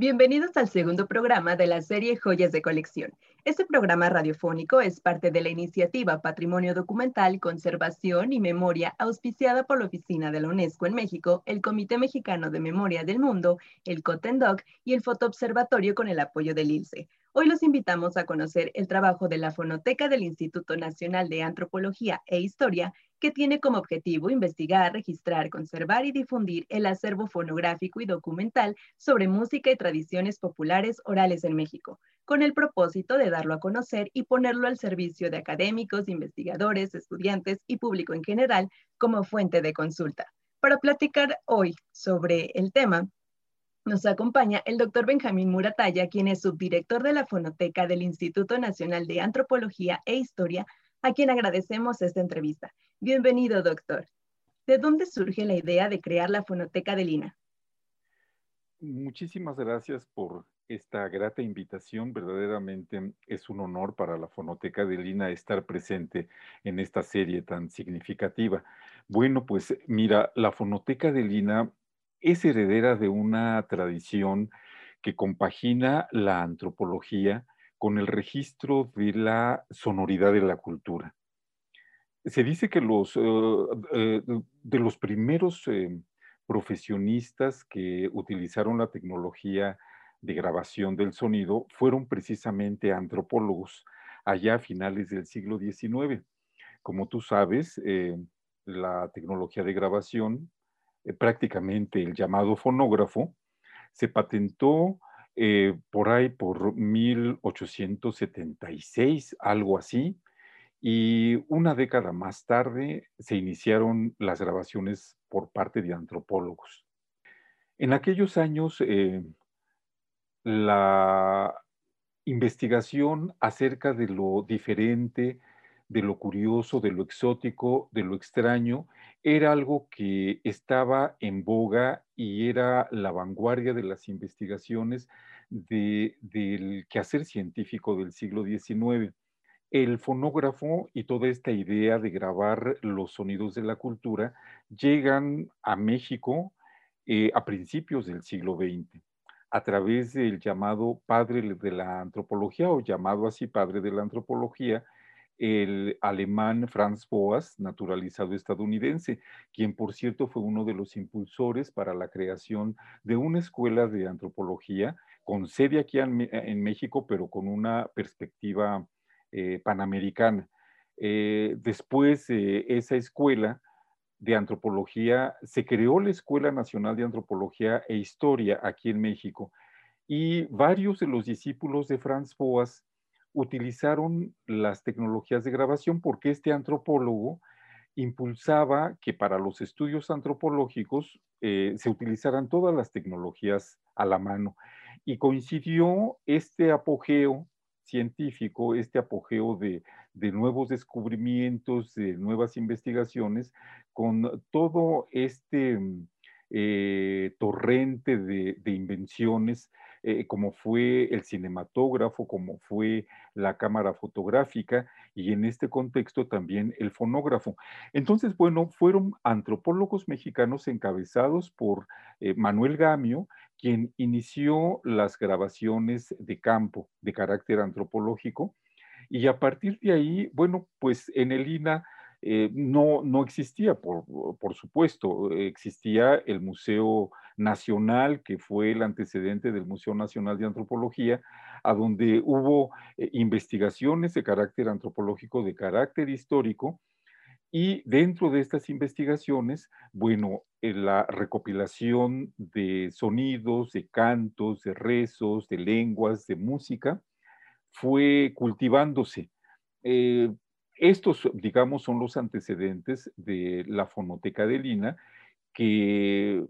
Bienvenidos al segundo programa de la serie Joyas de Colección. Este programa radiofónico es parte de la iniciativa Patrimonio Documental, Conservación y Memoria auspiciada por la Oficina de la UNESCO en México, el Comité Mexicano de Memoria del Mundo, el COTENDOC y el Fotoobservatorio con el apoyo del ILSE. Hoy los invitamos a conocer el trabajo de la Fonoteca del Instituto Nacional de Antropología e Historia, que tiene como objetivo investigar, registrar, conservar y difundir el acervo fonográfico y documental sobre música y tradiciones populares orales en México, con el propósito de darlo a conocer y ponerlo al servicio de académicos, investigadores, estudiantes y público en general como fuente de consulta. Para platicar hoy sobre el tema, nos acompaña el doctor Benjamín Murataya, quien es subdirector de la Fonoteca del Instituto Nacional de Antropología e Historia, a quien agradecemos esta entrevista. Bienvenido, doctor. ¿De dónde surge la idea de crear la Fonoteca de Lina? Muchísimas gracias por esta grata invitación. Verdaderamente es un honor para la Fonoteca de Lina estar presente en esta serie tan significativa. Bueno, pues mira, la Fonoteca de Lina es heredera de una tradición que compagina la antropología con el registro de la sonoridad de la cultura. Se dice que los, eh, eh, de los primeros eh, profesionistas que utilizaron la tecnología de grabación del sonido fueron precisamente antropólogos allá a finales del siglo XIX. Como tú sabes, la tecnología de grabación eh, prácticamente el llamado fonógrafo, se patentó eh, por ahí por 1876, algo así, y una década más tarde se iniciaron las grabaciones por parte de antropólogos. En aquellos años, eh, la investigación acerca de lo diferente, de lo curioso, de lo exótico, de lo extraño, era algo que estaba en boga y era la vanguardia de las investigaciones del quehacer científico del siglo XIX. El fonógrafo y toda esta idea de grabar los sonidos de la cultura llegan a México eh, a principios del siglo XX a través del llamado padre de la antropología o llamado así padre de la antropología, el alemán Franz Boas, naturalizado estadounidense, quien por cierto fue uno de los impulsores para la creación de una escuela de antropología con sede aquí en, México, pero con una perspectiva eh, panamericana. Eh, después de esa escuela de antropología, se creó la Escuela Nacional de Antropología e Historia aquí en México y varios de los discípulos de Franz Boas utilizaron las tecnologías de grabación porque este antropólogo impulsaba que para los estudios antropológicos eh, se utilizaran todas las tecnologías a la mano. Y coincidió este apogeo científico, este apogeo de, nuevos descubrimientos, de nuevas investigaciones, con todo este eh, torrente de, invenciones eh, como fue el cinematógrafo, como fue la cámara fotográfica y en este contexto también el fonógrafo. Entonces, bueno, fueron antropólogos mexicanos encabezados por eh, Manuel Gamio, quien inició las grabaciones de campo de carácter antropológico. Y a partir de ahí, bueno, pues en el INA eh, no, no existía, por, por, supuesto, existía el Museo Nacional, que fue el antecedente del Museo Nacional de Antropología, a donde hubo eh, investigaciones de carácter antropológico, de carácter histórico, y dentro de estas investigaciones, bueno, eh, la recopilación de sonidos, de cantos, de rezos, de lenguas, de música, fue cultivándose. Estos, digamos, son los antecedentes de la fonoteca de Lina, que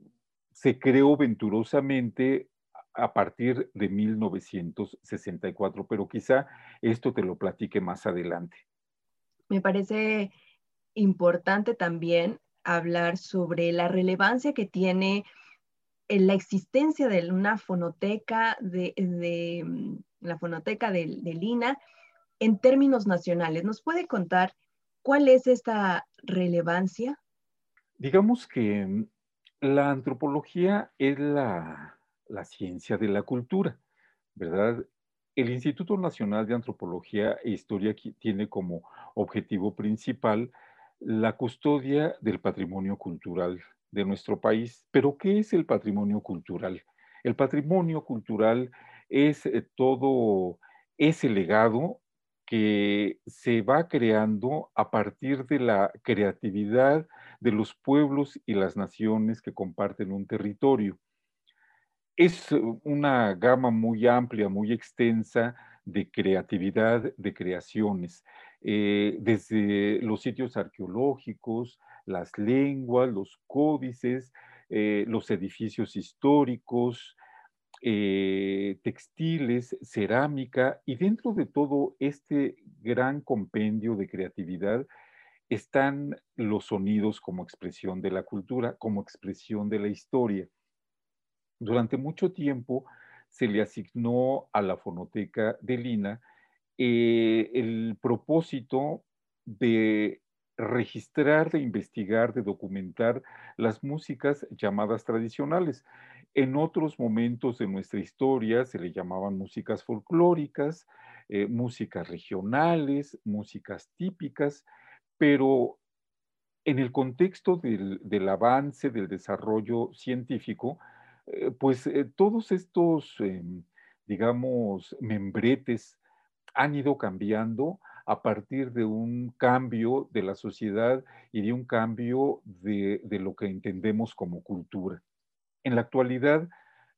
se creó venturosamente a partir de 1964, pero quizá esto te lo platique más adelante. Me parece importante también hablar sobre la relevancia que tiene la existencia de una fonoteca de, mm, la fonoteca de, de Lina en términos nacionales. ¿Nos puede contar cuál es esta relevancia? Digamos que mm, la antropología es la, la ciencia de la cultura, ¿verdad? El Instituto Nacional de Antropología e Historia tiene como objetivo principal la custodia del patrimonio cultural de nuestro país. Pero, ¿qué es el patrimonio cultural? El patrimonio cultural es eh, todo ese legado que se va creando a partir de la creatividad de los pueblos y las naciones que comparten un territorio. Es una gama muy amplia, muy extensa de creatividad, de creaciones, eh, desde los sitios arqueológicos, las lenguas, los códices, eh, los edificios históricos, eh, textiles, cerámica, y dentro de todo este gran compendio de creatividad están los sonidos como expresión de la cultura, como expresión de la historia. Durante mucho tiempo se le asignó a la fonoteca de Lina eh, el propósito de registrar, de investigar, de documentar las músicas llamadas tradicionales. En otros momentos de nuestra historia se le llamaban músicas folclóricas, eh, músicas regionales, músicas típicas, pero en el contexto del, avance, del desarrollo científico, eh, pues eh, todos estos, em, digamos, membretes han ido cambiando a partir de un cambio de la sociedad y de un cambio de lo que entendemos como cultura. En la actualidad,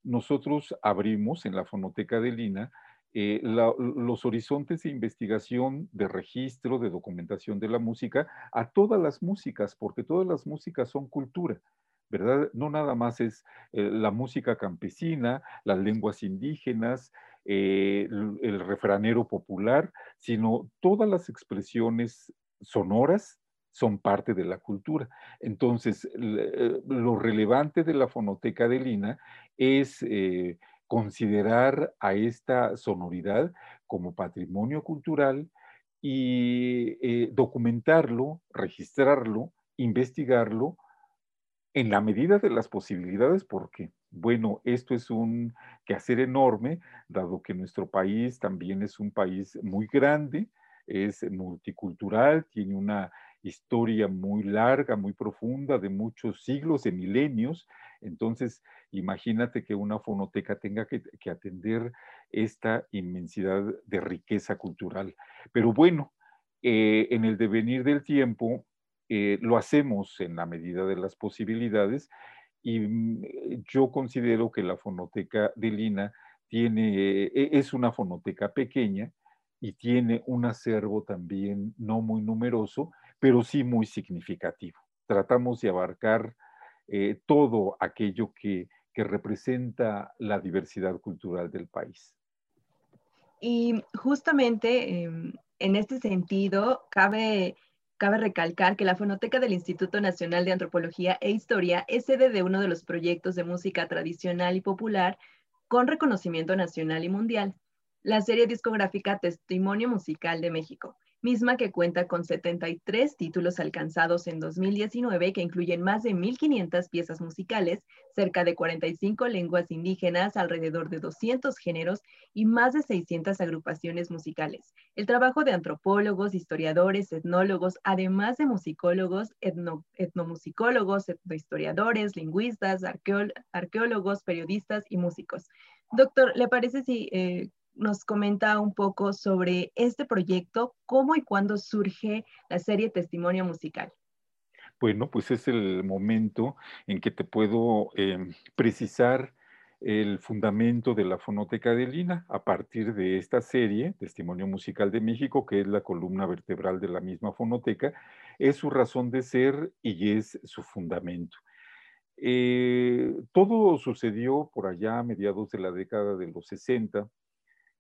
nosotros abrimos en la fonoteca de Lina eh, los horizontes de investigación, de registro, de documentación de la música a todas las músicas, porque todas las músicas son cultura. ¿verdad? No nada más es eh, la música campesina, las lenguas indígenas, eh, el refranero popular, sino todas las expresiones sonoras son parte de la cultura. Entonces, eh, lo relevante de la fonoteca de Lina es eh, considerar a esta sonoridad como patrimonio cultural y eh, documentarlo, registrarlo, investigarlo en la medida de las posibilidades, porque, bueno, esto es un quehacer enorme, dado que nuestro país también es un país muy grande, es multicultural, tiene una historia muy larga, muy profunda, de muchos siglos, de milenios. Entonces, imagínate que una fonoteca tenga que, atender esta inmensidad de riqueza cultural. Pero bueno, eh, en el devenir del tiempo, eh, lo hacemos en la medida de las posibilidades y mm, yo considero que la fonoteca de Lina tiene, es una fonoteca pequeña y tiene un acervo también no muy numeroso, pero sí muy significativo. Tratamos de abarcar eh, todo aquello que, representa la diversidad cultural del país. Y justamente em, en este sentido, cabe, cabe recalcar que la Fonoteca del Instituto Nacional de Antropología e Historia es sede de uno de los proyectos de música tradicional y popular con reconocimiento nacional y mundial, la serie discográfica Testimonio Musical de México, misma que cuenta con 73 títulos alcanzados en 2019 que incluyen más de 1.500 piezas musicales, cerca de 45 lenguas indígenas, alrededor de 200 géneros y más de 600 agrupaciones musicales. El trabajo de antropólogos, historiadores, etnólogos, además de musicólogos, etnomusicólogos, etnohistoriadores, lingüistas, arqueólogos, periodistas y músicos. Doctor, ¿le parece si eh, nos comenta un poco sobre este proyecto, cómo y cuándo surge la serie Testimonio Musical. Bueno, pues es el momento en que te puedo em, precisar el fundamento de la fonoteca de Lina a partir de esta serie, Testimonio Musical de México, que es la columna vertebral de la misma fonoteca, es su razón de ser y es su fundamento. Eh, todo sucedió por allá a mediados de la década de los 60,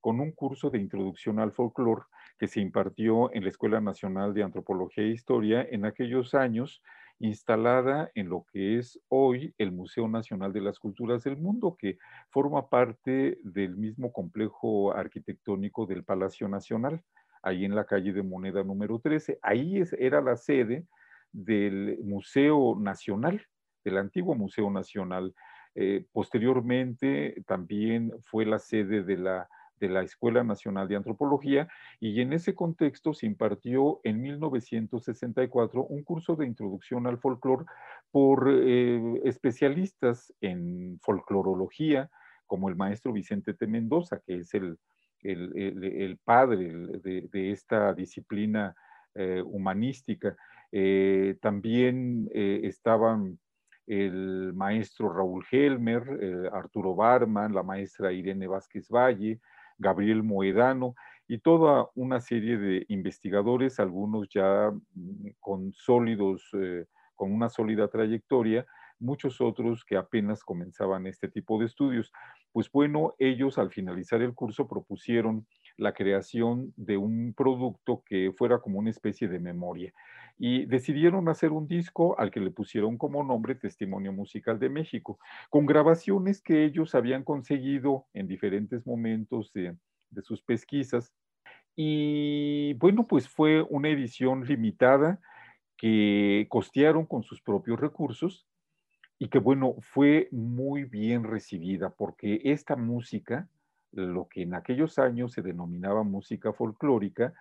con un curso de introducción al folclore que se impartió en la Escuela Nacional de Antropología e Historia en aquellos años, instalada en lo que es hoy el Museo Nacional de las Culturas del Mundo, que forma parte del mismo complejo arquitectónico del Palacio Nacional, ahí en la calle de Moneda número 13. Ahí era la sede del Museo Nacional, del antiguo Museo Nacional Eh, posteriormente también fue la sede de la, de la Escuela Nacional de Antropología y en ese contexto se impartió en 1964 un curso de introducción al folclore por eh, especialistas en folclorología, como el maestro Vicente T. Mendoza, que es el, el, padre de, esta disciplina eh, humanística. Eh, también estaban el maestro Raúl Helmer, Arturo Barman, la maestra Irene Vázquez Valle, Gabriel Moedano y toda una serie de investigadores, algunos ya mm, con sólidos, eh, con una sólida trayectoria, muchos otros que apenas comenzaban este tipo de estudios. Pues bueno, ellos al finalizar el curso propusieron la creación de un producto que fuera como una especie de memoria y decidieron hacer un disco al que le pusieron como nombre Testimonio Musical de México, con grabaciones que ellos habían conseguido en diferentes momentos de, sus pesquisas. Y bueno, pues fue una edición limitada que costearon con sus propios recursos y que bueno, fue muy bien recibida porque esta música, lo que en aquellos años se denominaba música folclórica,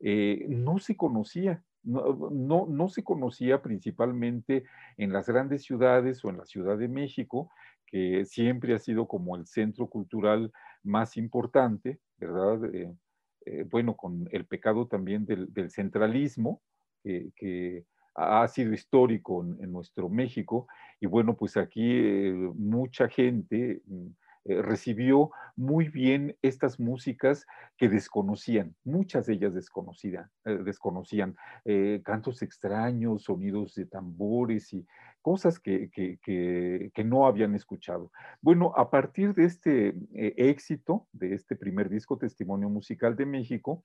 eh, no se conocía no, no, se conocía principalmente en las grandes ciudades o en la Ciudad de México, que siempre ha sido como el centro cultural más importante, ¿verdad? Eh, eh, bueno, con el pecado también del, centralismo, que ha sido histórico en, nuestro México, y bueno, pues aquí eh, mucha gente mm, eh, recibió muy bien estas músicas que desconocían, muchas de ellas desconocían, eh, desconocían eh, cantos extraños, sonidos de tambores y cosas que, que, no habían escuchado. Bueno, a partir de este éxito, de este primer disco Testimonio Musical de México,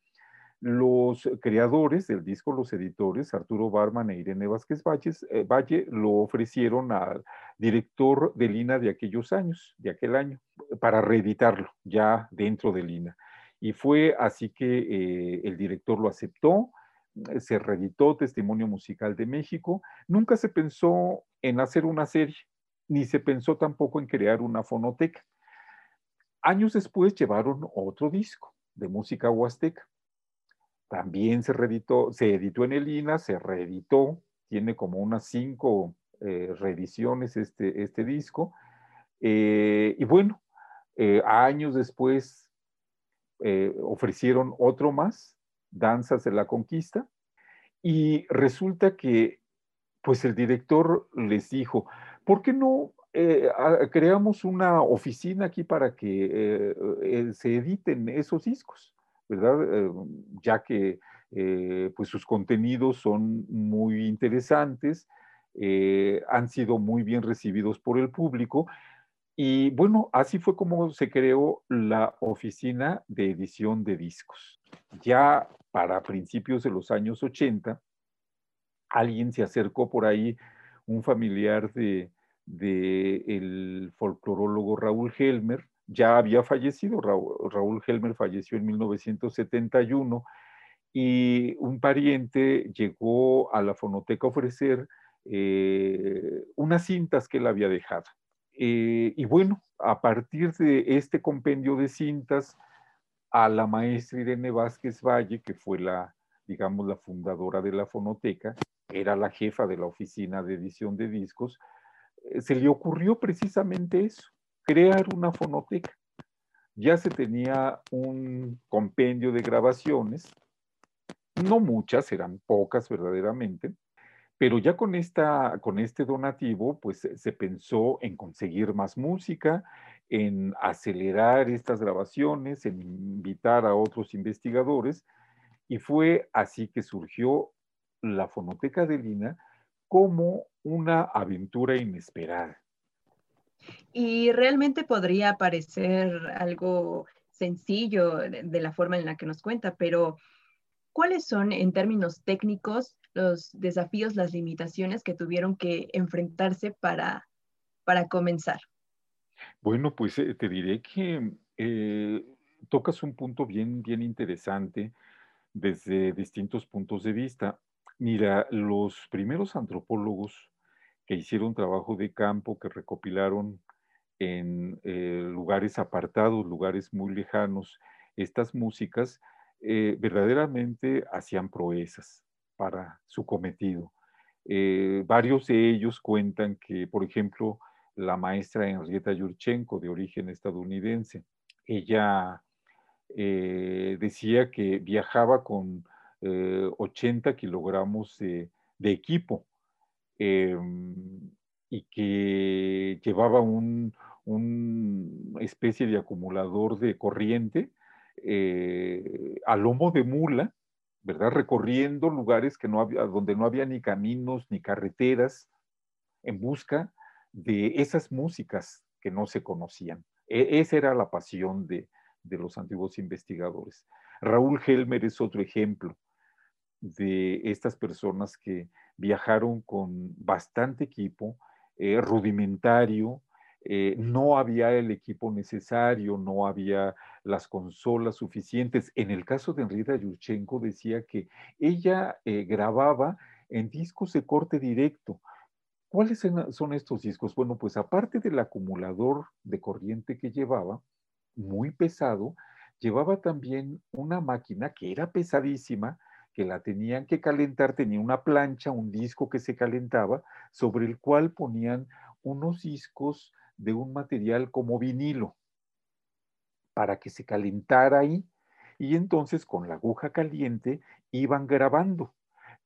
los creadores del disco, los editores, Arturo Barman e Irene Vázquez eh, Valle, lo ofrecieron al director de Lina de aquellos años, de aquel año, para reeditarlo ya dentro de Lina. Y fue así que eh, el director lo aceptó, se reeditó Testimonio Musical de México. Nunca se pensó en hacer una serie, ni se pensó tampoco en crear una fonoteca. Años después llevaron otro disco de música huasteca también se reeditó, se editó en el INA, se reeditó, tiene como unas cinco eh, reediciones este, este disco. Eh, y bueno, eh, años después ofrecieron otro más, Danzas de la Conquista, y resulta que pues el director les dijo, ¿por qué no creamos una oficina aquí para que se editen esos discos? ¿Verdad? Eh, ya que eh, pues sus contenidos son muy interesantes, eh, han sido muy bien recibidos por el público y bueno, así fue como se creó la oficina de edición de discos. Ya para principios de los años 80, alguien se acercó por ahí, un familiar de, de el folclorólogo Raúl Helmer, ya había fallecido, Raúl, Helmer falleció en 1971 y un pariente llegó a la fonoteca a ofrecer eh, unas cintas que él había dejado. Eh, y bueno, a partir de este compendio de cintas, a la maestra Irene Vázquez Valle, que fue la, digamos, la fundadora de la fonoteca, era la jefa de la oficina de edición de discos, eh, se le ocurrió precisamente eso, crear una fonoteca. Ya se tenía un compendio de grabaciones, no muchas, eran pocas verdaderamente, pero ya con, esta, con este donativo, pues se pensó en conseguir más música, en acelerar estas grabaciones, en invitar a otros investigadores, y fue así que surgió la Fonoteca de Lina como una aventura inesperada. Y realmente podría parecer algo sencillo de, la forma en la que nos cuenta, pero ¿cuáles son en términos técnicos los desafíos, las limitaciones que tuvieron que enfrentarse para, para comenzar? Bueno, pues eh, te diré que eh, tocas un punto bien, bien interesante desde distintos puntos de vista. Mira, los primeros antropólogos que hicieron trabajo de campo, que recopilaron en eh, lugares apartados, lugares muy lejanos, estas músicas eh, verdaderamente hacían proezas para su cometido. Eh, varios de ellos cuentan que, por ejemplo, la maestra Henrietta Yurchenko, de origen estadounidense, ella decía que viajaba con 80 kilogramos de equipo em, y que llevaba un, una especie de acumulador de corriente eh, a lomo de mula, ¿verdad? Recorriendo lugares que no había, donde no había ni caminos ni carreteras, en busca de esas músicas que no se conocían. E, esa era la pasión de, de los antiguos investigadores. Raúl Helmer es otro ejemplo de estas personas que viajaron con bastante equipo, eh, rudimentario, eh, no había el equipo necesario, no había las consolas suficientes. En el caso de Enrida Yurchenko decía que ella eh, grababa en discos de corte directo. ¿Cuáles son estos discos? Bueno, pues aparte del acumulador de corriente que llevaba, muy pesado, llevaba también una máquina que era pesadísima, que la tenían que calentar, tenía una plancha, un disco que se calentaba, sobre el cual ponían unos discos de un material como vinilo para que se calentara ahí y entonces con la aguja caliente iban grabando,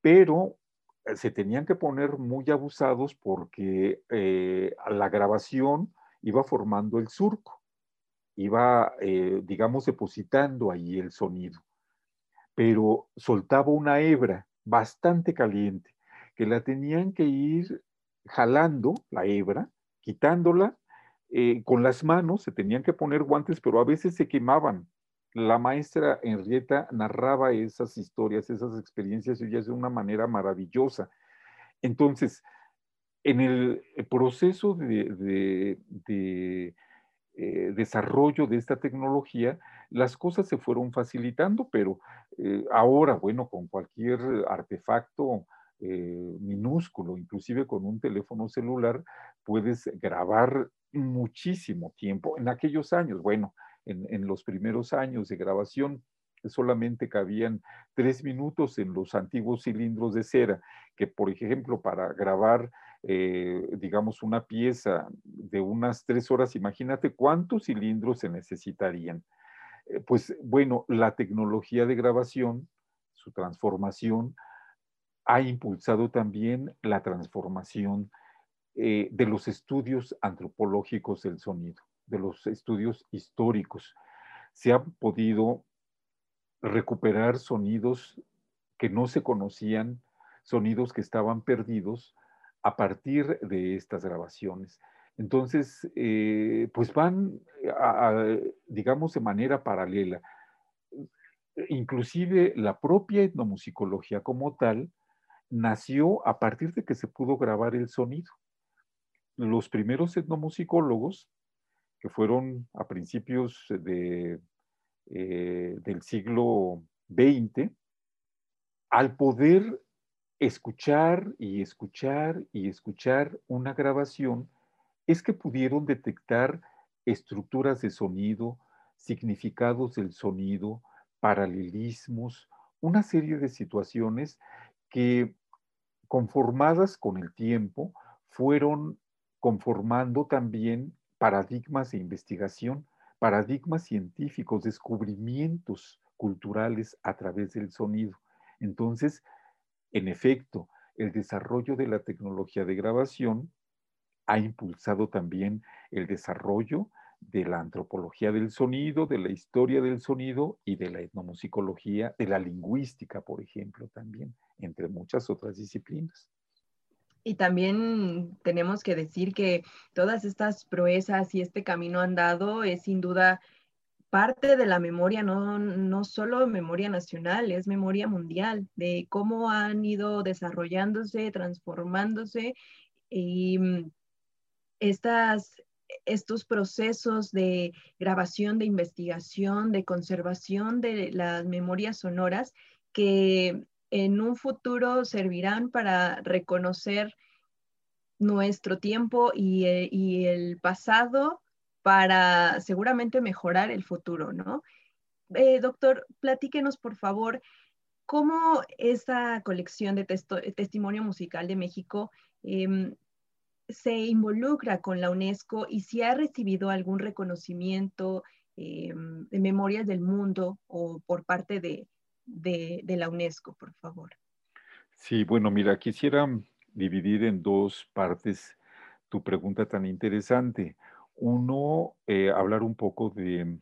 pero eh, se tenían que poner muy abusados porque eh, la grabación iba formando el surco, iba, eh, digamos, depositando ahí el sonido, pero soltaba una hebra bastante caliente que la tenían que ir jalando, la hebra, quitándola eh, con las manos, se tenían que poner guantes, pero a veces se quemaban. La maestra Henrietta narraba esas historias, esas experiencias y de una manera maravillosa. Entonces, en el proceso de, eh, desarrollo de esta tecnología, las cosas se fueron facilitando, pero eh, ahora, bueno, con cualquier artefacto minúsculo, inclusive con un teléfono celular, puedes grabar muchísimo tiempo. En aquellos años, bueno, en, los primeros años de grabación, solamente cabían tres minutos en los antiguos cilindros de cera, que por ejemplo para grabar, eh, digamos, una pieza de unas tres horas, imagínate cuántos cilindros se necesitarían. Eh, pues bueno, la tecnología de grabación, su transformación, ha impulsado también la transformación eh, de los estudios antropológicos del sonido, de los estudios históricos. Se han podido recuperar sonidos que no se conocían, sonidos que estaban perdidos a partir de estas grabaciones. Entonces, eh, pues van, digamos, de manera paralela. Inclusive la propia etnomusicología como tal nació a partir de que se pudo grabar el sonido los primeros etnomusicólogos, que fueron a principios de, eh, del siglo XX, al poder escuchar y escuchar y escuchar una grabación, es que pudieron detectar estructuras de sonido, significados del sonido, paralelismos, una serie de situaciones que conformadas con el tiempo fueron conformando también paradigmas de investigación, paradigmas científicos, descubrimientos culturales a través del sonido. Entonces, en efecto, el desarrollo de la tecnología de grabación ha impulsado también el desarrollo de la antropología del sonido, de la historia del sonido y de la etnomusicología, de la lingüística, por ejemplo, también, entre muchas otras disciplinas. Y también tenemos que decir que todas estas proezas y este camino andado es sin duda parte de la memoria, no, no solo memoria nacional, es memoria mundial, de cómo han ido desarrollándose, transformándose y mm, estas, estos procesos de grabación, de investigación, de conservación de las memorias sonoras que en un futuro servirán para reconocer nuestro tiempo y, eh, el pasado para seguramente mejorar el futuro, ¿no? Eh, doctor, platíquenos por favor cómo esta colección de testimonio musical de México em, se involucra con la UNESCO y si ha recibido algún reconocimiento em, de memorias del mundo o por parte de, de la UNESCO, por favor. Sí, bueno, mira, quisiera dividir en dos partes tu pregunta tan interesante. Uno, eh, hablar un poco de,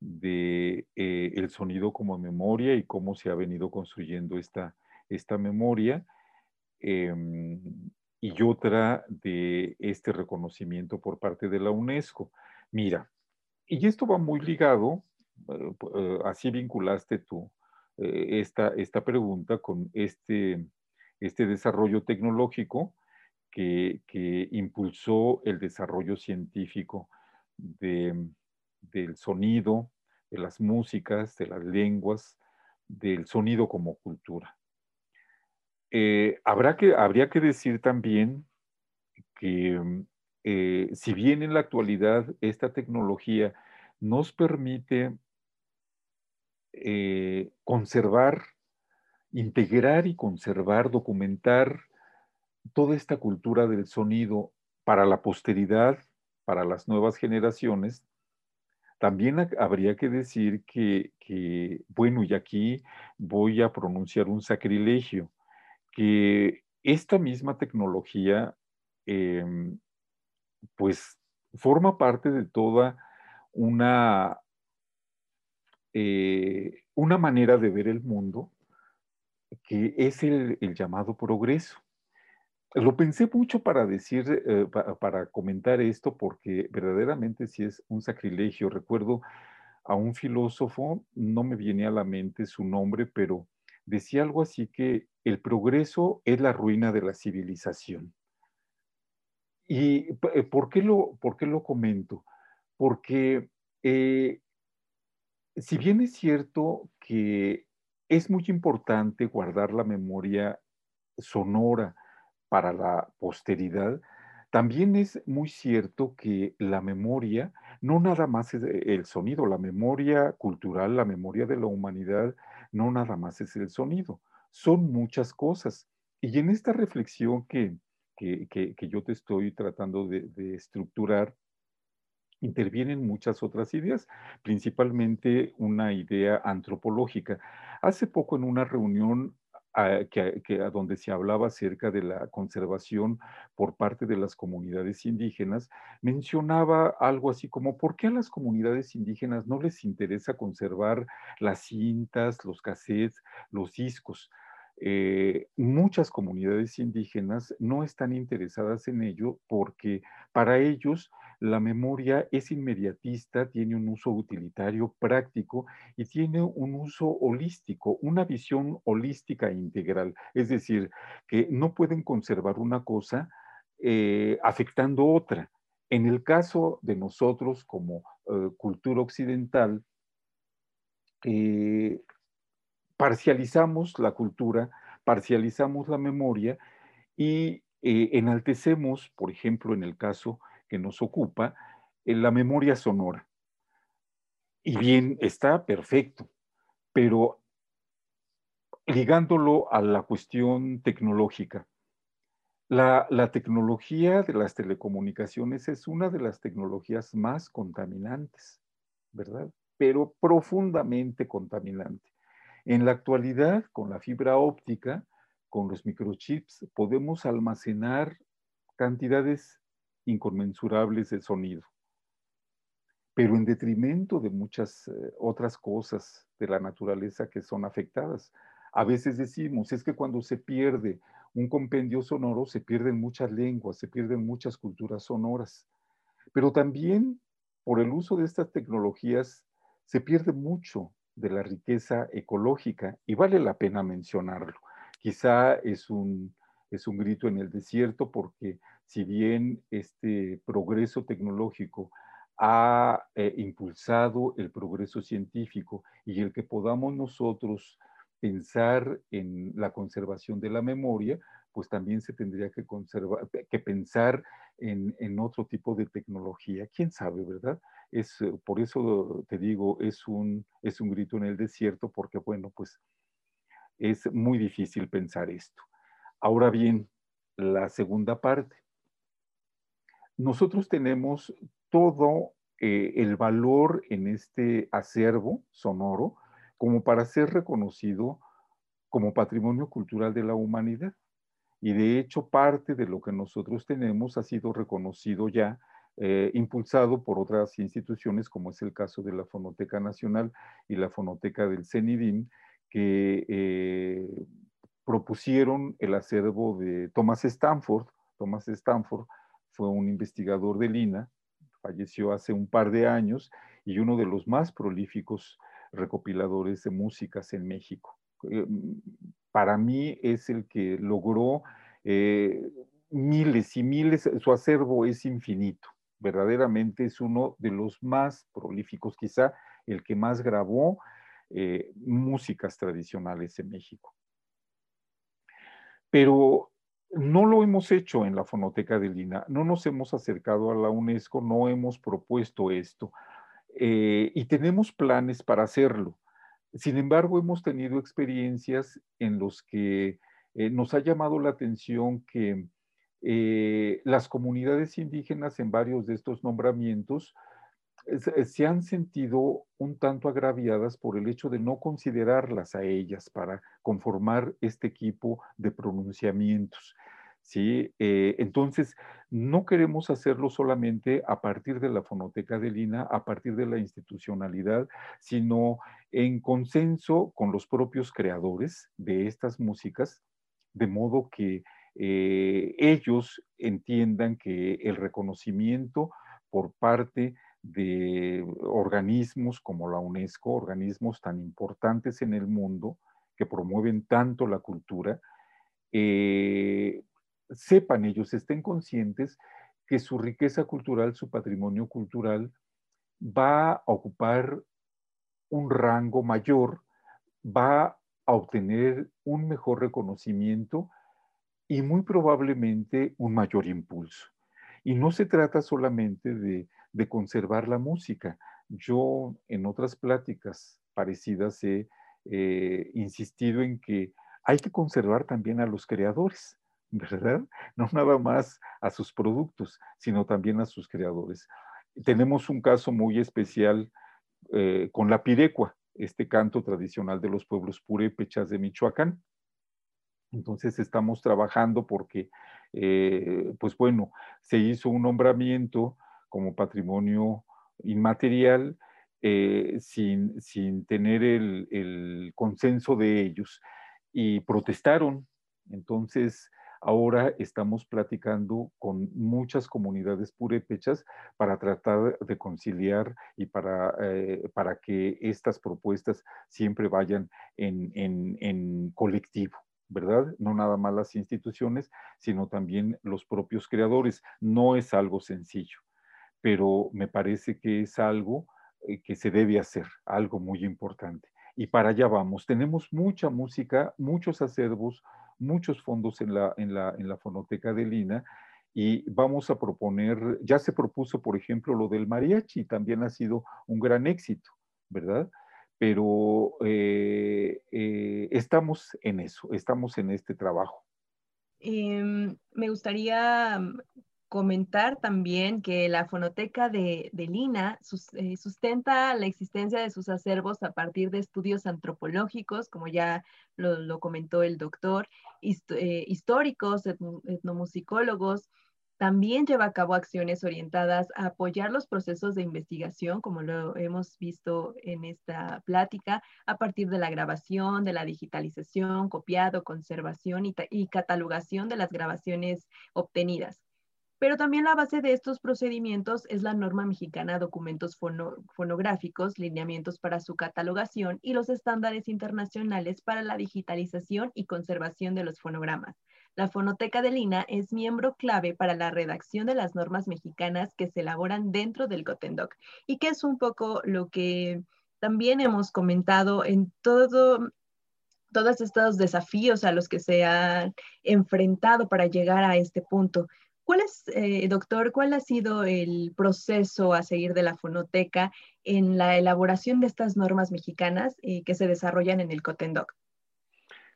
de eh, el sonido como memoria y cómo se ha venido construyendo esta, esta memoria. Em, y otra de este reconocimiento por parte de la UNESCO. Mira, y esto va muy ligado, eh, así vinculaste tú esta, esta pregunta con este este desarrollo tecnológico que, impulsó el desarrollo científico del sonido, de las músicas, de las lenguas, del sonido como cultura. Eh, habrá que, habría que decir también que eh, si bien en la actualidad esta tecnología nos permite eh, conservar integrar y conservar, documentar toda esta cultura del sonido para la posteridad, para las nuevas generaciones, también habría que decir que, bueno, y aquí voy a pronunciar un sacrilegio, que esta misma tecnología, em, pues, forma parte de toda una, eh, una manera de ver el mundo que es el, llamado progreso. Lo pensé mucho para decir, eh, para comentar esto, porque verdaderamente sí es un sacrilegio. Recuerdo a un filósofo, no me viene a la mente su nombre, pero decía algo así que el progreso es la ruina de la civilización. ¿Y eh, por qué lo, por qué lo comento? Porque eh, si bien es cierto que es muy importante guardar la memoria sonora para la posteridad. También es muy cierto que la memoria no nada más es el sonido, la memoria cultural, la memoria de la humanidad, no nada más es el sonido, son muchas cosas. Y en esta reflexión que, yo te estoy tratando de estructurar, intervienen muchas otras ideas, principalmente una idea antropológica. Hace poco en una reunión a, que, donde se hablaba acerca de la conservación por parte de las comunidades indígenas, mencionaba algo así como, ¿por qué a las comunidades indígenas no les interesa conservar las cintas, los cassettes, los discos? Eh, muchas comunidades indígenas no están interesadas en ello porque para ellos la memoria es inmediatista, tiene un uso utilitario práctico y tiene un uso holístico, una visión holística e integral. Es decir, que no pueden conservar una cosa eh, afectando otra. En el caso de nosotros como eh, cultura occidental, eh, parcializamos la cultura, parcializamos la memoria y enaltecemos, por ejemplo, en el caso que nos ocupa, en la memoria sonora. Y bien, está perfecto, pero ligándolo a la cuestión tecnológica, la, la, tecnología de las telecomunicaciones es una de las tecnologías más contaminantes, ¿verdad? Pero profundamente contaminante. En la actualidad, con la fibra óptica, con los microchips, podemos almacenar cantidades inconmensurables de sonido, pero en detrimento de muchas eh, otras cosas de la naturaleza que son afectadas. A veces decimos, es que cuando se pierde un compendio sonoro, se pierden muchas lenguas, se pierden muchas culturas sonoras, pero también por el uso de estas tecnologías se pierde mucho de la riqueza ecológica y vale la pena mencionarlo. Quizá es un, es un grito en el desierto porque si bien este progreso tecnológico ha eh, impulsado el progreso científico y el que podamos nosotros pensar en la conservación de la memoria, pues también se tendría que conservar, que pensar en, en otro tipo de tecnología. ¿Quién sabe, verdad? Es, eh, por eso te digo, es un, es un grito en el desierto, porque bueno, pues es muy difícil pensar esto. Ahora bien, la segunda parte. Nosotros tenemos todo eh, el valor en este acervo sonoro como para ser reconocido como patrimonio cultural de la humanidad. Y de hecho, parte de lo que nosotros tenemos ha sido reconocido ya, eh, impulsado por otras instituciones, como es el caso de la Fonoteca Nacional y la Fonoteca del CENIDIN, que eh, propusieron el acervo de Thomas Stanford. Thomas Stanford fue un investigador de Lina, falleció hace un par de años y uno de los más prolíficos recopiladores de músicas en México. Eh, para mí es el que logró eh, miles y miles, su acervo es infinito, verdaderamente es uno de los más prolíficos, quizá el que más grabó eh, músicas tradicionales en México. Pero no lo hemos hecho en la fonoteca de Lina, no nos hemos acercado a la UNESCO, no hemos propuesto esto eh, y tenemos planes para hacerlo. Sin embargo, hemos tenido experiencias en los que eh, nos ha llamado la atención que las comunidades indígenas en varios de estos nombramientos eh, se han sentido un tanto agraviadas por el hecho de no considerarlas a ellas para conformar este equipo de pronunciamientos. ¿sí? Eh, entonces, no queremos hacerlo solamente a partir de la fonoteca de Lina, a partir de la institucionalidad, sino en consenso con los propios creadores de estas músicas, de modo que eh, ellos entiendan que el reconocimiento por parte de organismos como la UNESCO, organismos tan importantes en el mundo que promueven tanto la cultura, eh, sepan ellos, estén conscientes que su riqueza cultural, su patrimonio cultural va a ocupar un rango mayor, va a obtener un mejor reconocimiento y muy probablemente un mayor impulso. Y no se trata solamente de de conservar la música. Yo en otras pláticas parecidas he eh, insistido en que hay que conservar también a los creadores, ¿verdad? No nada más a sus productos, sino también a sus creadores. Tenemos un caso muy especial eh, con la pirecua, este canto tradicional de los pueblos purépechas de Michoacán. Entonces estamos trabajando porque, eh, pues bueno, se hizo un nombramiento como patrimonio inmaterial eh, sin, sin, tener el, el, consenso de ellos y protestaron. Entonces, ahora estamos platicando con muchas comunidades purépechas para tratar de conciliar y para, eh, para que estas propuestas siempre vayan en, en, en colectivo. ¿verdad? No nada más las instituciones, sino también los propios creadores. No es algo sencillo pero me parece que es algo eh, que se debe hacer, algo muy importante. Y para allá vamos. Tenemos mucha música, muchos acervos, muchos fondos en la, en la, en la fonoteca de Lina y vamos a proponer, ya se propuso, por ejemplo, lo del mariachi, también ha sido un gran éxito, ¿verdad? Pero eh, eh, estamos en eso, estamos en este trabajo. Em, me gustaría comentar también que la fonoteca de, Lina eh, sustenta la existencia de sus acervos a partir de estudios antropológicos, como ya lo, comentó el doctor, eh, históricos, etnomusicólogos. También lleva a cabo acciones orientadas a apoyar los procesos de investigación, como lo hemos visto en esta plática, a partir de la grabación, de la digitalización, copiado, conservación y catalogación de las grabaciones obtenidas. Pero también la base de estos procedimientos es la norma mexicana documentos fonográficos, lineamientos para su catalogación y los estándares internacionales para la digitalización y conservación de los fonogramas. La Fonoteca de Lina es miembro clave para la redacción de las normas mexicanas que se elaboran dentro del Gotendoc y que es un poco lo que también hemos comentado en todo todos estos desafíos a los que se han enfrentado para llegar a este punto. ¿Cuál es, eh, doctor, cuál ha sido el proceso a seguir de la fonoteca en la elaboración de estas normas mexicanas eh, que se desarrollan en el Cotendoc?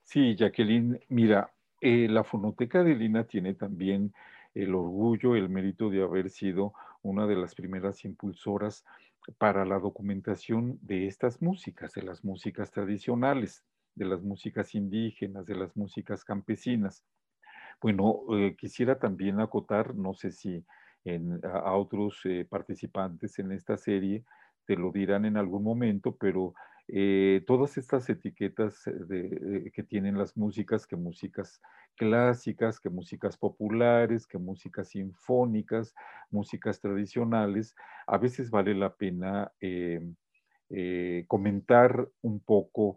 Sí, Jacqueline, mira, eh, la fonoteca de Lina tiene también el orgullo, el mérito de haber sido una de las primeras impulsoras para la documentación de estas músicas, de las músicas tradicionales, de las músicas indígenas, de las músicas campesinas. Bueno, eh, quisiera también acotar, no sé si a, otros eh, participantes en esta serie te lo dirán en algún momento, pero eh, todas estas etiquetas que tienen las músicas, que músicas clásicas, que músicas populares, que músicas sinfónicas, músicas tradicionales, a veces vale la pena eh, comentar un poco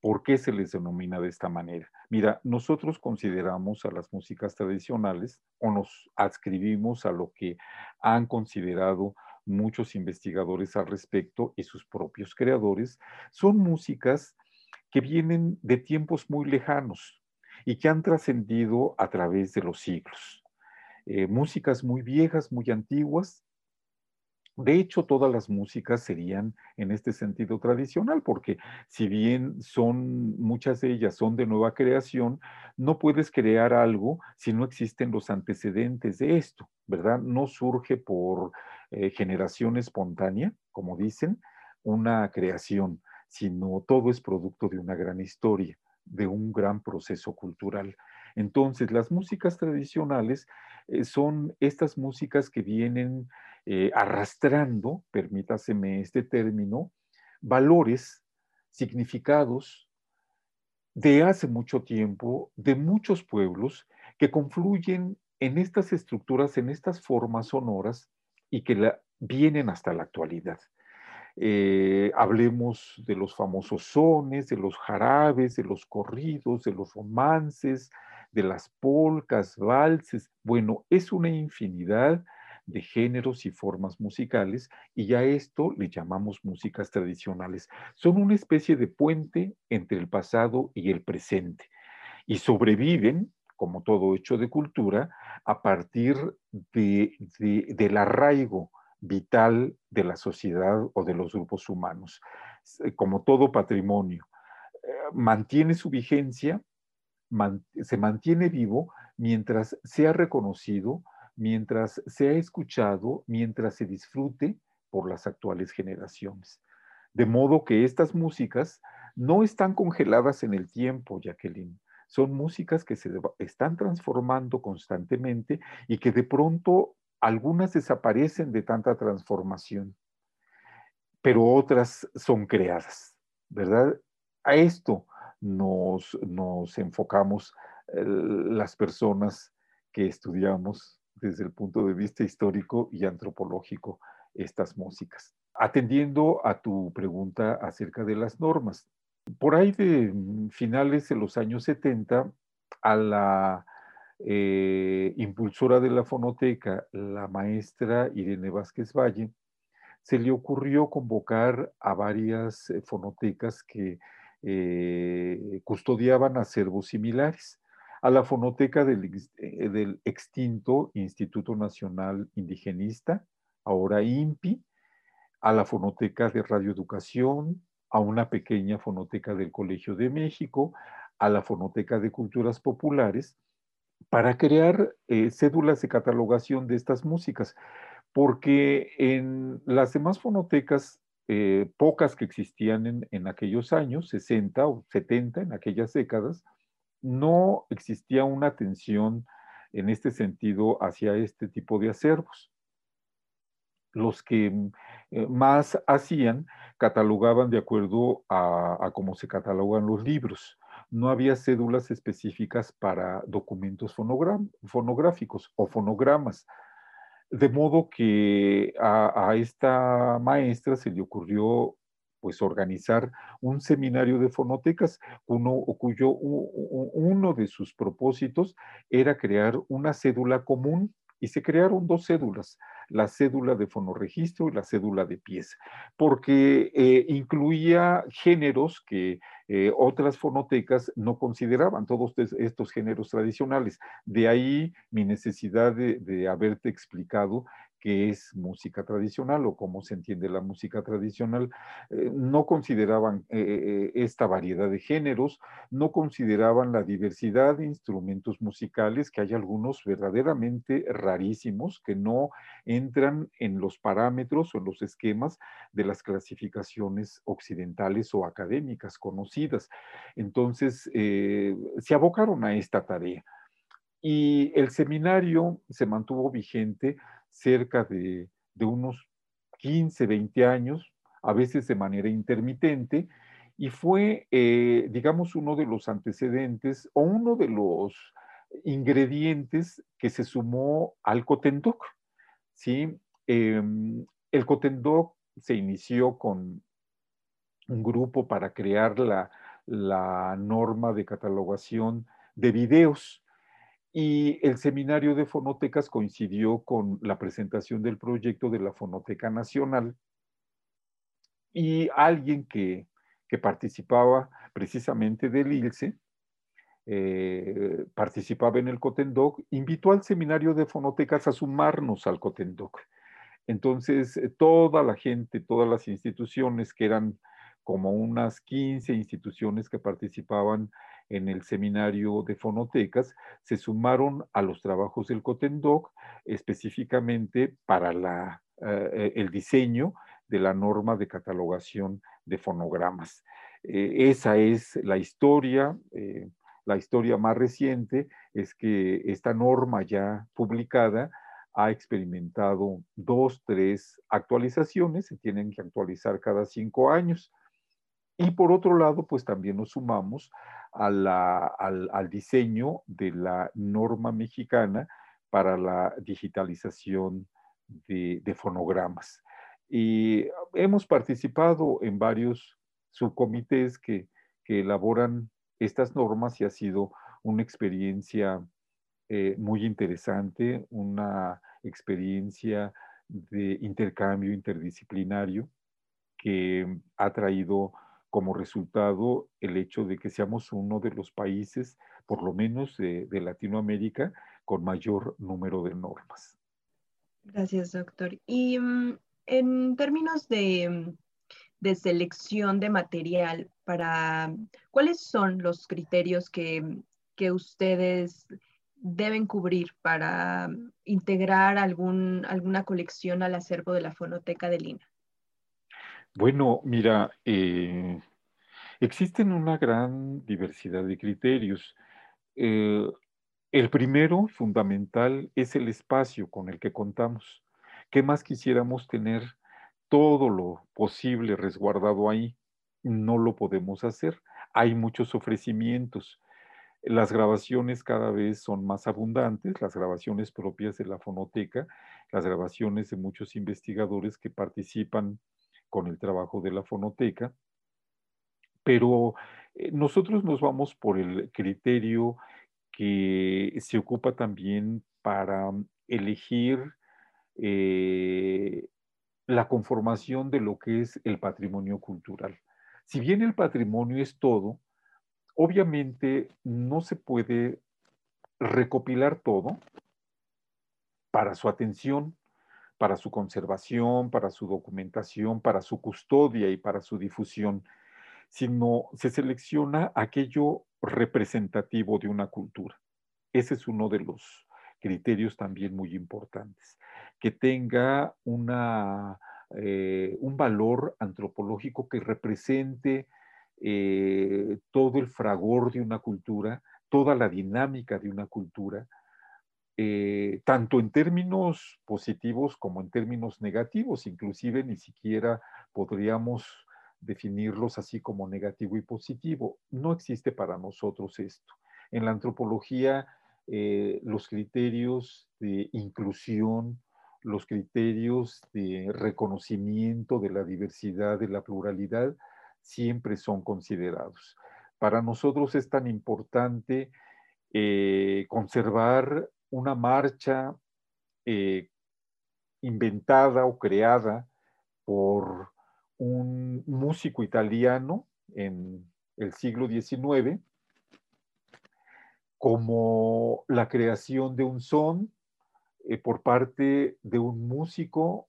por qué se les denomina de esta manera. Mira, nosotros consideramos a las músicas tradicionales o nos adscribimos a lo que han considerado muchos investigadores al respecto y sus propios creadores, son músicas que vienen de tiempos muy lejanos y que han trascendido a través de los siglos. Eh, músicas muy viejas, muy antiguas, de hecho, todas las músicas serían en este sentido tradicional, porque si bien son, muchas de ellas son de nueva creación, no puedes crear algo si no existen los antecedentes de esto, ¿verdad? No surge por eh, generación espontánea, como dicen, una creación, sino todo es producto de una gran historia, de un gran proceso cultural. Entonces, las músicas tradicionales son estas músicas que vienen eh, arrastrando, permítaseme este término, valores, significados de hace mucho tiempo, de muchos pueblos que confluyen en estas estructuras, en estas formas sonoras y que la, vienen hasta la actualidad. Eh, hablemos de los famosos sones, de los jarabes, de los corridos, de los romances, de las polcas, valses. Bueno, es una infinidad de géneros y formas musicales y ya esto le llamamos músicas tradicionales. Son una especie de puente entre el pasado y el presente y sobreviven, como todo hecho de cultura, a partir de, del arraigo vital de la sociedad o de los grupos humanos. Como todo patrimonio, eh, mantiene su vigencia, se mantiene vivo mientras sea reconocido mientras sea escuchado, mientras se disfrute por las actuales generaciones. De modo que estas músicas no están congeladas en el tiempo, Jacqueline. Son músicas que se están transformando constantemente y que de pronto algunas desaparecen de tanta transformación, pero otras son creadas, ¿verdad? A esto nos, nos enfocamos eh, las personas que estudiamos desde el punto de vista histórico y antropológico estas músicas. Atendiendo a tu pregunta acerca de las normas, por ahí de finales de los años 70, a la eh, impulsora de la fonoteca, la maestra Irene Vázquez Valle, se le ocurrió convocar a varias eh, fonotecas que eh, custodiaban acervos similares a la fonoteca eh, del, extinto Instituto Nacional Indigenista, ahora INPI, a la fonoteca de radioeducación, a una pequeña fonoteca del Colegio de México, a la fonoteca de culturas populares, para crear eh, cédulas de catalogación de estas músicas, porque en las demás fonotecas, eh, pocas que existían en, aquellos años, 60 o 70, en aquellas décadas, no existía una atención en este sentido hacia este tipo de acervos. Los que mm, eh, más hacían catalogaban de acuerdo a, cómo se catalogan los libros. No había cédulas específicas para documentos fonográficos o fonogramas. De modo que a, esta maestra se le ocurrió pues organizar un seminario de fonotecas, uno, cuyo uno de sus propósitos era crear una cédula común y se crearon dos cédulas, la cédula de fonoregistro y la cédula de pieza, porque eh, incluía géneros que eh, otras fonotecas no consideraban, todos estos géneros tradicionales. De ahí mi necesidad de haberte explicado qué es música tradicional o cómo se entiende la música tradicional, eh, no consideraban eh, eh, esta variedad de géneros, no consideraban la diversidad de instrumentos musicales, que hay algunos verdaderamente rarísimos que no entran en los parámetros o en los esquemas de las clasificaciones occidentales o académicas conocidas. Entonces, se abocaron a esta tarea. Y el seminario se mantuvo vigente cerca de, unos 15, 20 años, a veces de manera intermitente, y fue, eh, digamos, uno de los antecedentes o uno de los ingredientes que se sumó al Cotendoc. ¿sí? Em, el Cotendoc se inició con un grupo para crear la, la norma de catalogación de videos y el seminario de fonotecas coincidió con la presentación del proyecto de la Fonoteca Nacional y alguien que, participaba precisamente del ILSE, eh, participaba en el Cotendoc, invitó al seminario de fonotecas a sumarnos al Cotendoc. Entonces, eh, toda la gente, todas las instituciones, que eran como unas 15 instituciones que participaban en el seminario de fonotecas, se sumaron a los trabajos del Cotendoc específicamente para la, eh, el diseño de la norma de catalogación de fonogramas. Eh, esa es la historia. Eh, la historia más reciente es que esta norma ya publicada ha experimentado dos, tres actualizaciones, se tienen que actualizar cada cinco años. Y por otro lado, pues también nos sumamos al, diseño de la norma mexicana para la digitalización de, fonogramas. Y hemos participado en varios subcomités que, elaboran estas normas y ha sido una experiencia eh, muy interesante, una experiencia de intercambio interdisciplinario que ha traído como resultado el hecho de que seamos uno de los países, por lo menos de, Latinoamérica, con mayor número de normas. Gracias, doctor. Y mm, en términos de, selección de material, para, ¿cuáles son los criterios que, que ustedes deben cubrir para integrar algún, alguna colección al acervo de la Fonoteca de Lina? Bueno, mira, eh, existen una gran diversidad de criterios. Eh, el primero, fundamental, es el espacio con el que contamos. ¿Qué más quisiéramos tener todo lo posible resguardado ahí? No lo podemos hacer. Hay muchos ofrecimientos. Las grabaciones cada vez son más abundantes, las grabaciones propias de la fonoteca, las grabaciones de muchos investigadores que participan con el trabajo de la fonoteca, pero eh, nosotros nos vamos por el criterio que se ocupa también para elegir eh, la conformación de lo que es el patrimonio cultural. Si bien el patrimonio es todo, obviamente no se puede recopilar todo para su atención para su conservación, para su documentación, para su custodia y para su difusión, sino se selecciona aquello representativo de una cultura. Ese es uno de los criterios también muy importantes, que tenga eh, un valor antropológico que represente eh, todo el fragor de una cultura, toda la dinámica de una cultura, eh, tanto en términos positivos como en términos negativos, inclusive ni siquiera podríamos definirlos así como negativo y positivo. No existe para nosotros esto. En la antropología, eh, los criterios de inclusión, los criterios de reconocimiento de la diversidad, de la pluralidad, siempre son considerados. Para nosotros es tan importante eh, conservar una marcha eh, inventada o creada por un músico italiano en el siglo XIX, como la creación de un son eh, por parte de un músico,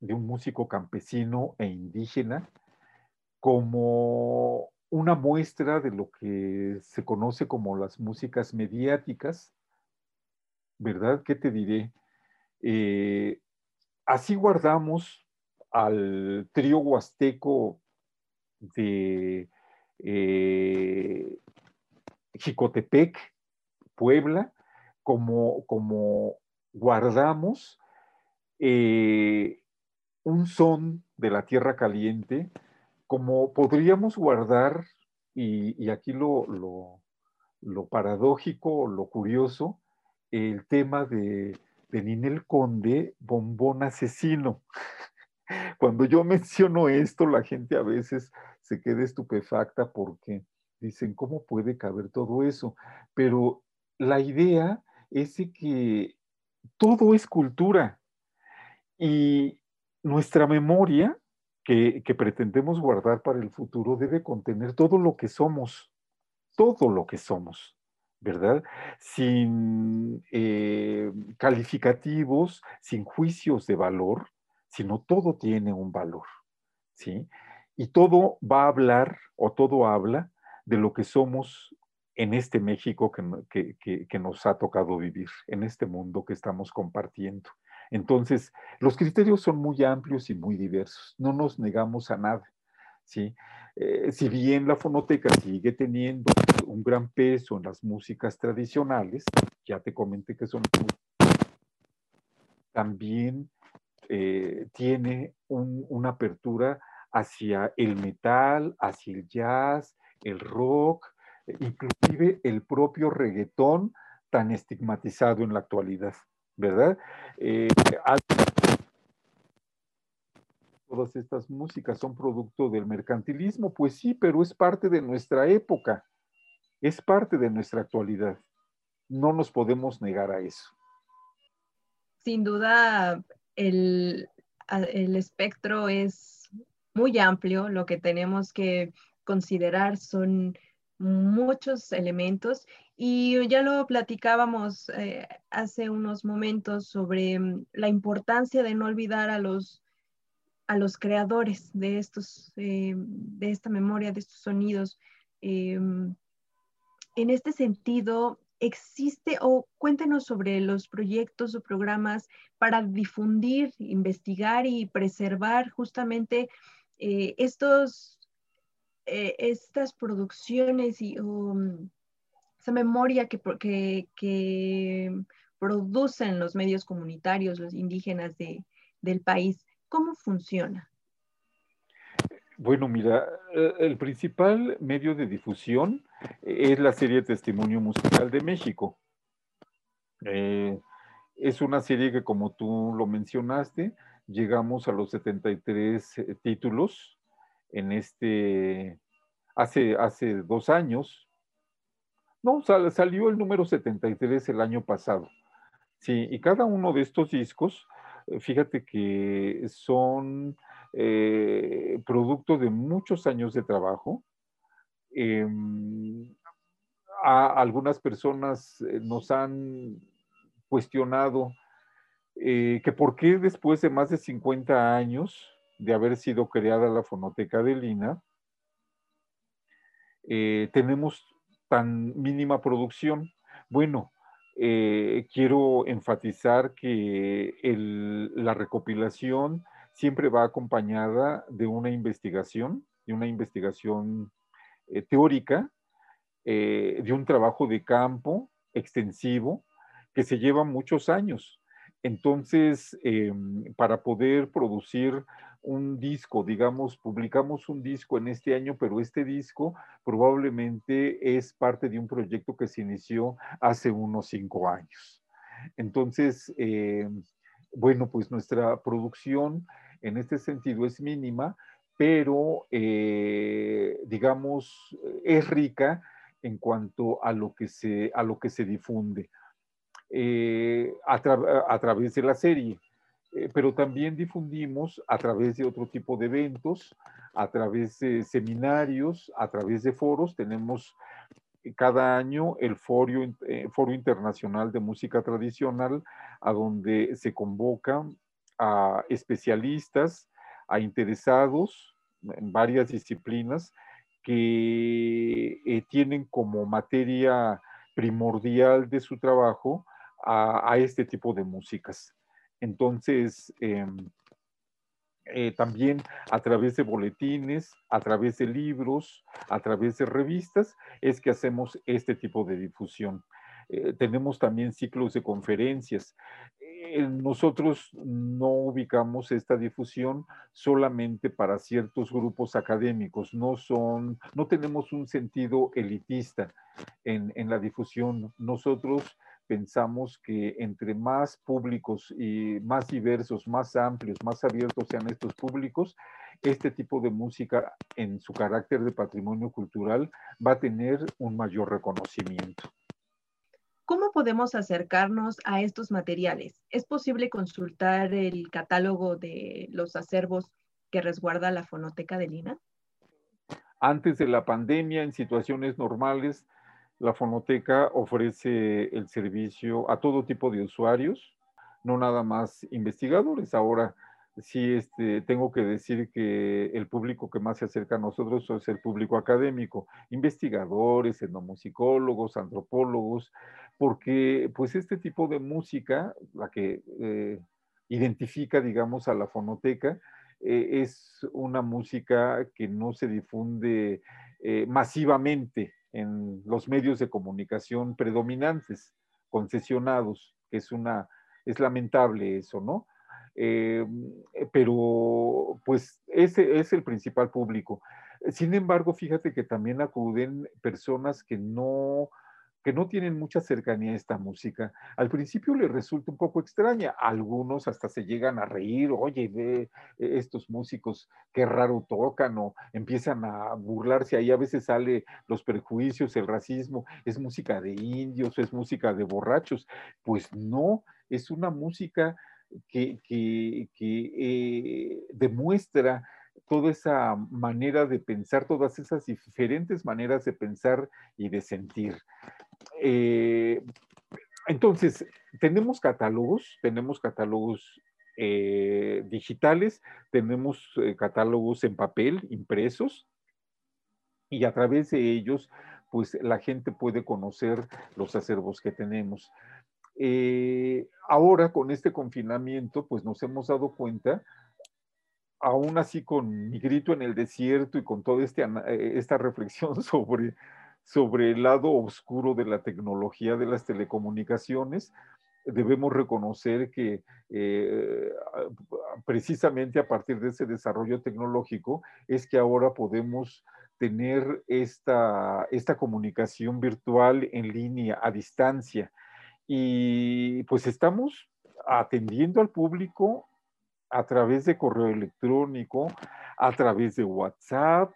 de un músico campesino e indígena, como una muestra de lo que se conoce como las músicas mediáticas, ¿verdad? ¿Qué te diré? Eh, así guardamos al trío huasteco de eh, Jicotepec, Puebla, como, como guardamos eh, un son de la tierra caliente, como podríamos guardar, y, aquí lo, lo, lo, paradójico, lo curioso, el tema de, Ninel Conde, bombón asesino. Cuando yo menciono esto, la gente a veces se queda estupefacta porque dicen, ¿cómo puede caber todo eso? Pero la idea es que todo es cultura y nuestra memoria que, pretendemos guardar para el futuro debe contener todo lo que somos, todo lo que somos, ¿verdad? Sin eh, calificativos, sin juicios de valor, sino todo tiene un valor, ¿sí? Y todo va a hablar o todo habla de lo que somos en este México que, que, nos ha tocado vivir, en este mundo que estamos compartiendo. Entonces, los criterios son muy amplios y muy diversos, no nos negamos a nada, ¿sí? Eh, si bien la fonoteca sigue teniendo un gran peso en las músicas tradicionales, ya te comenté que son también eh, tiene una apertura hacia el metal, hacia el jazz, el rock, inclusive el propio reggaetón tan estigmatizado en la actualidad, ¿verdad? Eh, todas estas músicas son producto del mercantilismo, pues sí, pero es parte de nuestra época, es parte de nuestra actualidad. No nos podemos negar a eso. Sin duda, el, el espectro es muy amplio, lo que tenemos que considerar son muchos elementos y ya lo platicábamos eh, hace unos momentos sobre mm, la importancia de no olvidar a los, a los creadores de, estos, eh, de esta memoria, de estos sonidos. Eh, en este sentido, ¿existe o cuéntenos sobre los proyectos o programas para difundir, investigar y preservar justamente estos eh, estas producciones y mm, esa memoria que, que, producen los medios comunitarios, los indígenas de, del país, ¿cómo funciona? Bueno, mira, eh, el principal medio de difusión es la serie Testimonio Musical de México. Eh, es una serie que, como tú lo mencionaste, llegamos a los 73 títulos en este, hace, hace dos años. No, salió el número 73 el año pasado. Sí, y cada uno de estos discos, eh, fíjate que son eh, producto de muchos años de trabajo. Em, a algunas personas eh, nos han cuestionado que por qué después de más de 50 años de haber sido creada la fonoteca de Lina, eh, tenemos tan mínima producción. Bueno, eh, quiero enfatizar que la recopilación siempre va acompañada de una investigación, de una investigación eh, teórica, de un trabajo de campo extensivo que se lleva muchos años. Entonces, em, para poder producir un disco, digamos, publicamos un disco en este año, pero este disco probablemente es parte de un proyecto que se inició hace unos cinco años. Entonces, em, bueno, pues nuestra producción en este sentido es mínima, pero eh, digamos, es rica en cuanto a lo que se, a lo que se difunde. eh, a, través de la serie, eh, pero también difundimos a través de otro tipo de eventos, a través de seminarios, a través de foros. Tenemos cada año el Foro, Foro Internacional de Música Tradicional, a donde se convocan a especialistas, a interesados en varias disciplinas que eh, tienen como materia primordial de su trabajo a, este tipo de músicas. Entonces, em, eh, también a través de boletines, a través de libros, a través de revistas, es que hacemos este tipo de difusión. Eh, tenemos también ciclos de conferencias. Eh, nosotros no ubicamos esta difusión solamente para ciertos grupos académicos, no son, no tenemos un sentido elitista en, en la difusión. Nosotros pensamos que entre más públicos y más diversos, más amplios, más abiertos sean estos públicos, este tipo de música en su carácter de patrimonio cultural va a tener un mayor reconocimiento. ¿Cómo podemos acercarnos a estos materiales? ¿Es posible consultar el catálogo de los acervos que resguarda la fonoteca de Lina? Antes de la pandemia, en situaciones normales, la fonoteca ofrece el servicio a todo tipo de usuarios, no nada más investigadores. Ahora sí este, tengo que decir que el público que más se acerca a nosotros es el público académico, investigadores, etnomusicólogos, antropólogos, porque pues este tipo de música, la que eh, identifica, digamos, a la fonoteca, eh, es una música que no se difunde eh, masivamente en los medios de comunicación predominantes, concesionados, que es una, es lamentable eso, ¿no? pero pues ese es el principal público. Sin embargo, fíjate que también acuden personas que no que no tienen mucha cercanía a esta música. Al principio les resulta un poco extraña, algunos hasta se llegan a reír, oye, ve e, estos músicos, qué raro tocan, o empiezan a burlarse, ahí a veces sale los prejuicios, el racismo, es música de indios, es música de borrachos. Pues no, es una música que, eh, demuestra toda esa manera de pensar, todas esas diferentes maneras de pensar y de sentir. Eh, entonces, tenemos catálogos, tenemos catálogos eh, digitales, tenemos eh, catálogos en papel, impresos, y a través de ellos, pues la gente puede conocer los acervos que tenemos. ahora, con este confinamiento, pues nos hemos dado cuenta aún así con mi grito en el desierto y con toda este, esta reflexión sobre sobre el lado oscuro de la tecnología de las telecomunicaciones, debemos reconocer que eh, precisamente a partir de ese desarrollo tecnológico es que ahora podemos tener esta, esta comunicación virtual en línea, a distancia. Y pues estamos atendiendo al público a través de correo electrónico, a través de WhatsApp,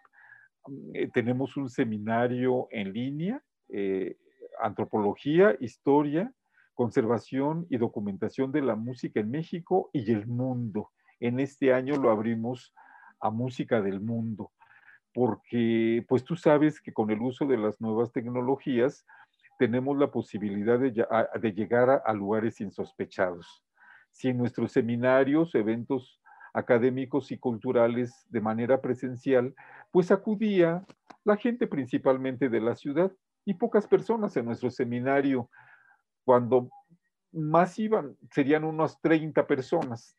eh, tenemos un seminario en línea, eh, antropología, historia, conservación y documentación de la música en México y el mundo. En este año lo abrimos a música del mundo, porque pues tú sabes que con el uso de las nuevas tecnologías tenemos la posibilidad de, llegar a, a lugares insospechados. Si en nuestros seminarios, eventos académicos y culturales de manera presencial, pues acudía la gente principalmente de la ciudad y pocas personas en nuestro seminario. Cuando más iban, serían unas 30 personas.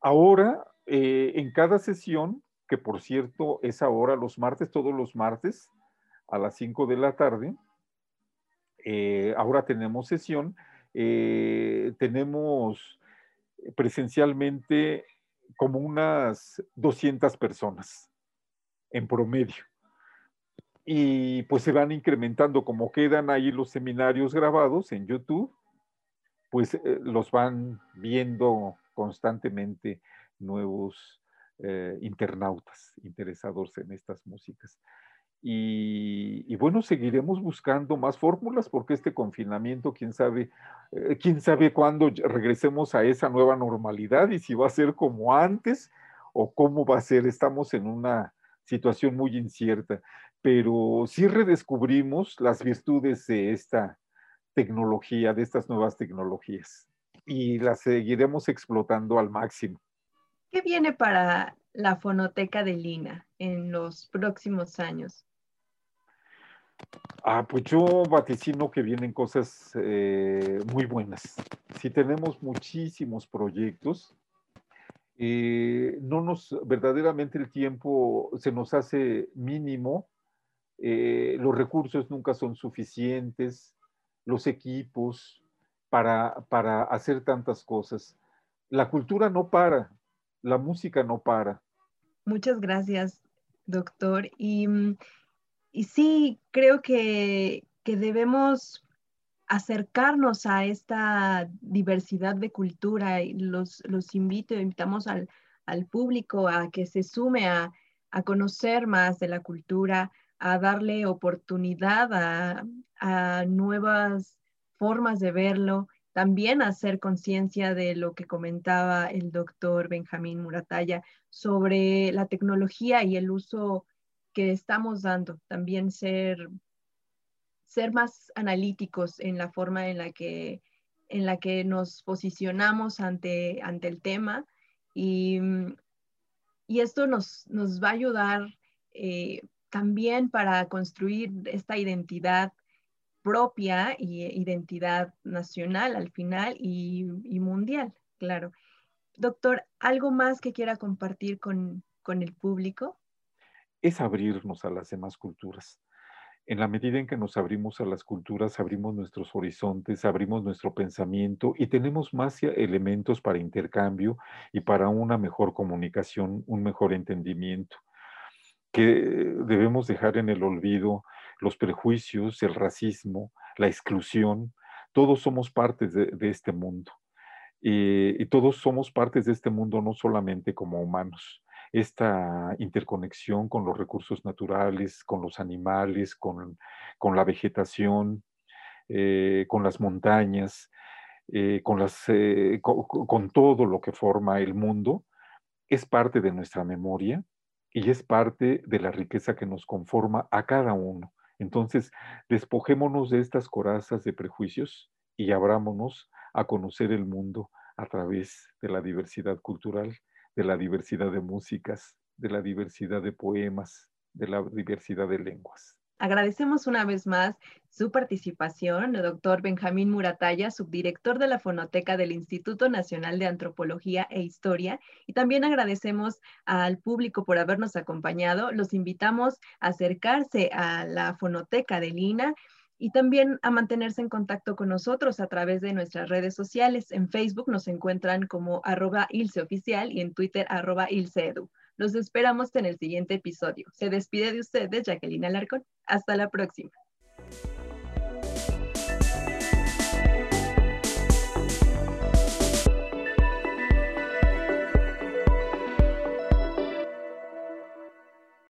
Ahora, eh, en cada sesión, que por cierto es ahora los martes, todos los martes, a las 5 de la tarde, eh, ahora tenemos sesión, eh, tenemos presencialmente como unas 200 personas en promedio. Y pues se van incrementando, como quedan ahí los seminarios grabados en YouTube, pues eh, los van viendo constantemente nuevos eh, internautas interesados en estas músicas. Y, bueno, seguiremos buscando más fórmulas porque este confinamiento, quién sabe, eh, quién sabe cuándo regresemos a esa nueva normalidad y si va a ser como antes o cómo va a ser. Estamos en una situación muy incierta, pero sí redescubrimos las virtudes de esta tecnología, de estas nuevas tecnologías y las seguiremos explotando al máximo. ¿Qué viene para la fonoteca de Lina en los próximos años? Ah, pues yo vaticino que vienen cosas eh, muy buenas. Si tenemos muchísimos proyectos, eh, no nos, verdaderamente el tiempo se nos hace mínimo, eh, los recursos nunca son suficientes, los equipos para, para hacer tantas cosas. La cultura no para, la música no para. Muchas gracias, doctor. Y mm, y sí, creo que, debemos acercarnos a esta diversidad de cultura los, los invito, invitamos al, público a que se sume a, conocer más de la cultura, a darle oportunidad a, a nuevas formas de verlo, también a hacer conciencia de lo que comentaba el doctor Benjamín Murataya sobre la tecnología y el uso que estamos dando, también ser, ser más analíticos en la forma en la que, en la que nos posicionamos ante, ante el tema y, y esto nos, nos va a ayudar eh, también para construir esta identidad propia y identidad nacional al final y, y mundial, claro. Doctor, ¿algo más que quiera compartir con, con el público? Es abrirnos a las demás culturas. En la medida en que nos abrimos a las culturas, abrimos nuestros horizontes, abrimos nuestro pensamiento y tenemos más elementos para intercambio y para una mejor comunicación, un mejor entendimiento. Que debemos dejar en el olvido los prejuicios, el racismo, la exclusión. Todos somos partes de, este mundo. Eh, y todos somos partes de este mundo no solamente como humanos esta interconexión con los recursos naturales, con los animales, con, la vegetación, eh, con las montañas, eh, con, las, eh, con, todo lo que forma el mundo, es parte de nuestra memoria y es parte de la riqueza que nos conforma a cada uno. Entonces, despojémonos de estas corazas de prejuicios y abrámonos a conocer el mundo a través de la diversidad cultural de la diversidad de músicas, de la diversidad de poemas, de la diversidad de lenguas. Agradecemos una vez más su participación, el doctor Benjamín Murataya, subdirector de la Fonoteca del Instituto Nacional de Antropología e Historia, y también agradecemos al público por habernos acompañado. Los invitamos a acercarse a la Fonoteca de Lina y también a mantenerse en contacto con nosotros a través de nuestras redes sociales. En Facebook nos encuentran como arroba y en Twitter arroba ilseedu. Los esperamos en el siguiente episodio. Se despide de ustedes Jacqueline Alarcón. Hasta la próxima.